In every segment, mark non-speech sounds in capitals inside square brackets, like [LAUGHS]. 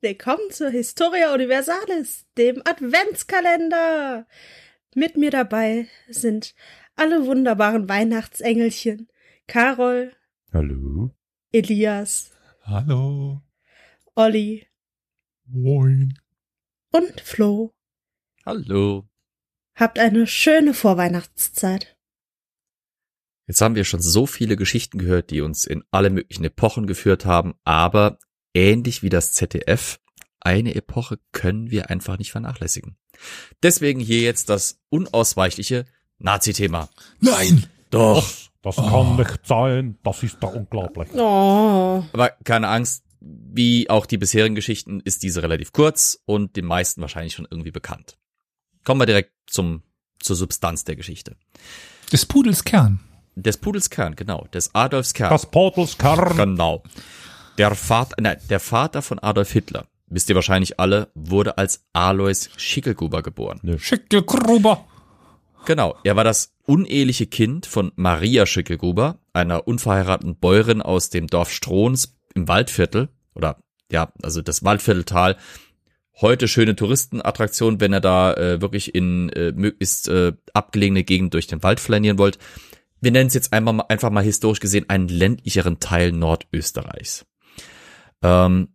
Willkommen zur Historia Universalis, dem Adventskalender. Mit mir dabei sind alle wunderbaren Weihnachtsengelchen. Carol. Hallo. Elias. Hallo. Olli. Moin. Und Flo. Hallo. Habt eine schöne Vorweihnachtszeit. Jetzt haben wir schon so viele Geschichten gehört, die uns in alle möglichen Epochen geführt haben, aber ähnlich wie das ZDF, eine Epoche können wir einfach nicht vernachlässigen. Deswegen hier jetzt das unausweichliche Nazi-Thema. Nein! Doch. Das kann nicht sein. Das ist doch unglaublich. Oh. Aber keine Angst, wie auch die bisherigen Geschichten ist diese relativ kurz und den meisten wahrscheinlich schon irgendwie bekannt. Kommen wir direkt zum, zur Substanz der Geschichte. Des Pudels Kern. Des Pudels Kern, genau. Des Adolfs Kern. Das Portals Kern. Genau. Der Vater, nein, der Vater von Adolf Hitler, wisst ihr wahrscheinlich alle, wurde als Alois Schickelgruber geboren. Schickelgruber. Genau, er war das uneheliche Kind von Maria Schickelgruber, einer unverheirateten Bäuerin aus dem Dorf Strohns im Waldviertel, oder ja, also das Waldvierteltal. Heute schöne Touristenattraktion, wenn ihr da äh, wirklich in äh, möglichst äh, abgelegene Gegend durch den Wald flanieren wollt. Wir nennen es jetzt einmal, einfach mal historisch gesehen einen ländlicheren Teil Nordösterreichs. Ähm,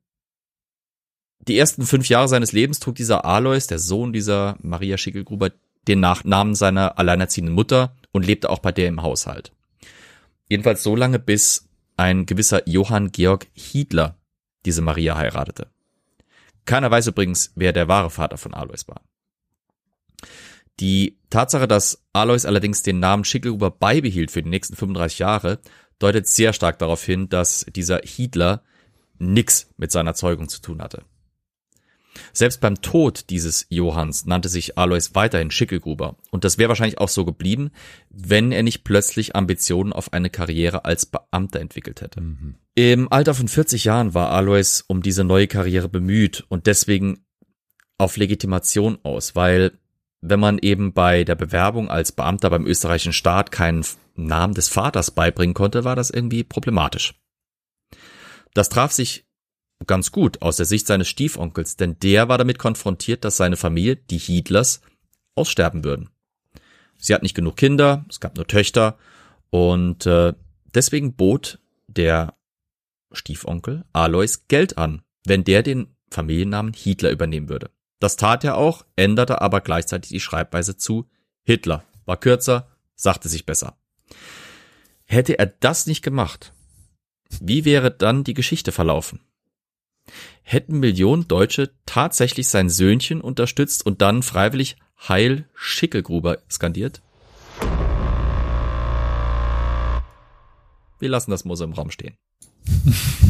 die ersten fünf Jahre seines Lebens trug dieser Alois, der Sohn dieser Maria Schickelgruber, den Nachnamen seiner alleinerziehenden Mutter und lebte auch bei der im Haushalt. Jedenfalls so lange, bis ein gewisser Johann Georg Hiedler diese Maria heiratete. Keiner weiß übrigens, wer der wahre Vater von Alois war. Die Tatsache, dass Alois allerdings den Namen Schickelgruber beibehielt für die nächsten 35 Jahre, deutet sehr stark darauf hin, dass dieser Hiedler nix mit seiner Zeugung zu tun hatte. Selbst beim Tod dieses Johanns nannte sich Alois weiterhin Schickelgruber und das wäre wahrscheinlich auch so geblieben, wenn er nicht plötzlich Ambitionen auf eine Karriere als Beamter entwickelt hätte. Mhm. Im Alter von 40 Jahren war Alois um diese neue Karriere bemüht und deswegen auf Legitimation aus, weil wenn man eben bei der Bewerbung als Beamter beim österreichischen Staat keinen Namen des Vaters beibringen konnte, war das irgendwie problematisch. Das traf sich ganz gut aus der Sicht seines Stiefonkels, denn der war damit konfrontiert, dass seine Familie, die Hiedlers, aussterben würden. Sie hat nicht genug Kinder, es gab nur Töchter und äh, deswegen bot der Stiefonkel Alois Geld an, wenn der den Familiennamen Hitler übernehmen würde. Das tat er auch, änderte aber gleichzeitig die Schreibweise zu Hitler. War kürzer, sagte sich besser. Hätte er das nicht gemacht, wie wäre dann die Geschichte verlaufen? Hätten Millionen Deutsche tatsächlich sein Söhnchen unterstützt und dann freiwillig Heil Schickelgruber skandiert? Wir lassen das Mose im Raum stehen. [LAUGHS]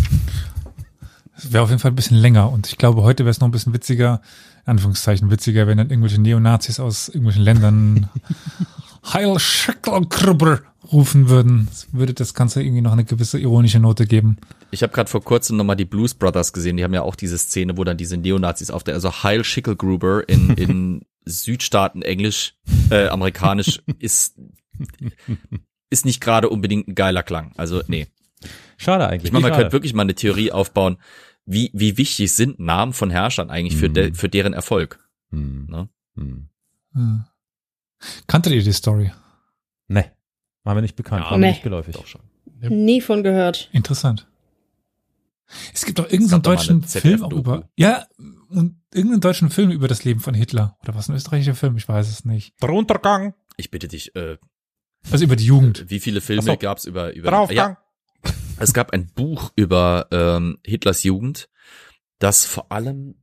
Das wäre auf jeden Fall ein bisschen länger und ich glaube, heute wäre es noch ein bisschen witziger, Anführungszeichen witziger, wenn dann irgendwelche Neonazis aus irgendwelchen Ländern [LAUGHS] Heil Schickelgruber rufen würden. Das würde das Ganze irgendwie noch eine gewisse ironische Note geben. Ich habe gerade vor kurzem nochmal die Blues Brothers gesehen, die haben ja auch diese Szene, wo dann diese Neonazis auf der, also Heil Schickelgruber in, in [LAUGHS] Südstaaten Englisch, äh, amerikanisch ist, ist nicht gerade unbedingt ein geiler Klang. Also, nee. Schade eigentlich. Ich meine, man könnte wirklich mal eine Theorie aufbauen, wie, wie wichtig sind Namen von Herrschern eigentlich für, de, für deren Erfolg. Hm. Ne? Hm. Ja. Kanntet ihr die Story? Nee. War mir nicht bekannt. Ja, war mir nee. nicht geläufig. Doch schon. Nie von gehört. Interessant. Es gibt doch irgendeinen mal deutschen Film auch über, ja, und irgendeinen deutschen Film über das Leben von Hitler. Oder was ein österreichischer Film? Ich weiß es nicht. Der Untergang. Ich bitte dich, äh, Also über die Jugend. wie viele Filme so. gab's über, über, Draufgang. ja, es gab ein Buch über, ähm, Hitlers Jugend, das vor allem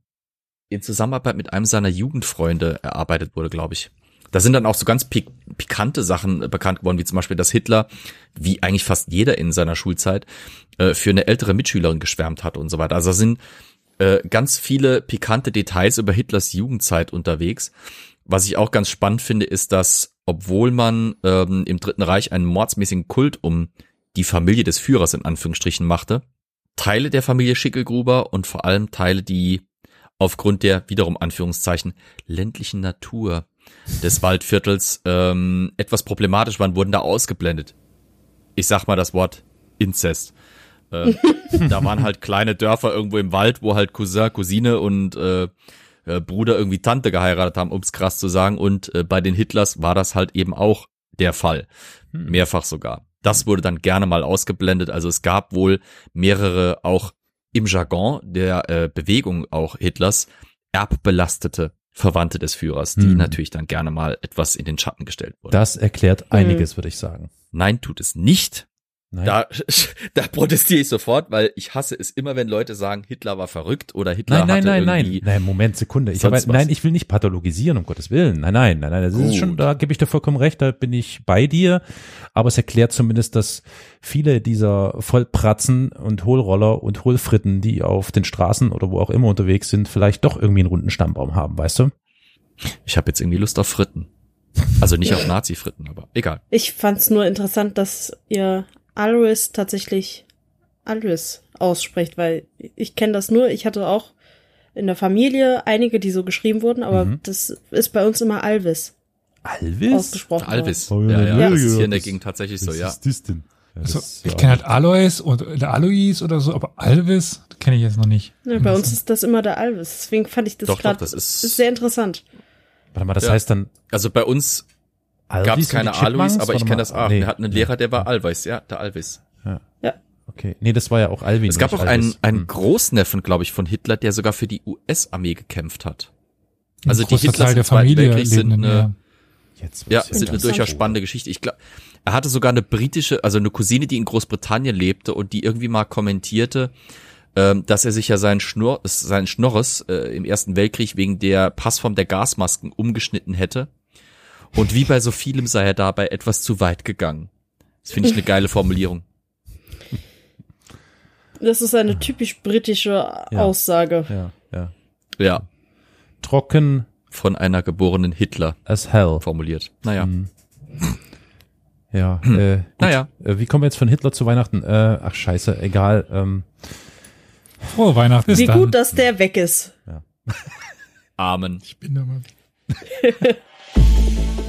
in Zusammenarbeit mit einem seiner Jugendfreunde erarbeitet wurde, glaube ich. Da sind dann auch so ganz pik pikante Sachen äh, bekannt geworden, wie zum Beispiel, dass Hitler, wie eigentlich fast jeder in seiner Schulzeit, äh, für eine ältere Mitschülerin geschwärmt hat und so weiter. Also da sind äh, ganz viele pikante Details über Hitlers Jugendzeit unterwegs. Was ich auch ganz spannend finde, ist, dass obwohl man ähm, im Dritten Reich einen mordsmäßigen Kult um die Familie des Führers in Anführungsstrichen machte, Teile der Familie Schickelgruber und vor allem Teile, die aufgrund der wiederum Anführungszeichen ländlichen Natur des Waldviertels ähm, etwas problematisch waren, wurden da ausgeblendet. Ich sag mal das Wort Inzest. Äh, [LAUGHS] da waren halt kleine Dörfer irgendwo im Wald, wo halt Cousin, Cousine und äh, äh, Bruder irgendwie Tante geheiratet haben, um's krass zu sagen. Und äh, bei den Hitlers war das halt eben auch der Fall. Hm. Mehrfach sogar. Das wurde dann gerne mal ausgeblendet. Also es gab wohl mehrere auch im Jargon der äh, Bewegung auch Hitlers erbbelastete Verwandte des Führers, die Hm. natürlich dann gerne mal etwas in den Schatten gestellt wurden. Das erklärt einiges, würde ich sagen. Nein, tut es nicht. Nein. Da, [LAUGHS] da protestiere ich sofort, weil ich hasse es immer, wenn Leute sagen, Hitler war verrückt oder Hitler Nein, nein, hatte nein, nein. irgendwie Nein, Moment, Sekunde. Ich habe, was. nein, ich will nicht pathologisieren, um Gottes Willen. Nein, nein, nein, nein. Das ist schon, da gebe ich dir vollkommen recht, da bin ich bei dir. Aber es erklärt zumindest, dass viele dieser Vollpratzen und Hohlroller und Hohlfritten, die auf den Straßen oder wo auch immer unterwegs sind, vielleicht doch irgendwie einen runden Stammbaum haben, weißt du? Ich habe jetzt irgendwie Lust auf Fritten. Also nicht auf [LAUGHS] Nazi-Fritten, aber egal. Ich fand's nur interessant, dass ihr Alois tatsächlich Alois ausspricht, weil ich kenne das nur. Ich hatte auch in der Familie einige, die so geschrieben wurden, aber Mhm. das ist bei uns immer Alvis Alvis? ausgesprochen. Alvis. Oh, ja, ja, ja, das ist ja, hier in der Gegend tatsächlich so, Was ja. ist das denn? Ja, Also, ich kenne halt Alois und der Alois oder so, aber Alvis kenne ich jetzt noch nicht. Ja, bei uns ist das immer der Alvis. Deswegen fand ich das gerade das ist- sehr interessant. Warte mal, das Ja. heißt dann Also bei uns gab es keine Alois, aber ich kenne das auch. Nee. Wir hatten einen Lehrer, der war Alvis, ja, der Alvis. Okay. Nee, das war ja auch Alvin. Es gab auch einen, Alvis. einen Hm. Großneffen, glaube ich, von Hitler, der sogar für die US-Armee gekämpft hat. Ein Also die im der Zweiten Familie Weltkrieg sind eine- ja. Jetzt Ja, sind eine durchaus spannende Geschichte. Ich glaube, er hatte sogar eine britische, also eine Cousine, die in Großbritannien lebte und die irgendwie mal kommentierte, ähm, dass er sich ja seinen Schnurr, seinen Schnorres äh, im Ersten Weltkrieg wegen der Passform der Gasmasken umgeschnitten hätte. Und wie bei so vielem sei er dabei etwas zu weit gegangen. Das finde ich eine geile Formulierung. Das ist eine typisch britische Aussage. Ja, ja. Ja, Trocken von einer geborenen Hitler as hell. formuliert. Naja, Mhm. Ja, äh, gut. naja. Äh, wie kommen wir jetzt von Hitler zu Weihnachten? Äh, ach scheiße, egal. Ähm, Frohe Weihnachten. Wie dann. gut, dass der weg ist. Amen. Ich bin da mal. [LAUGHS] [LAUGHS] [LAUGHS]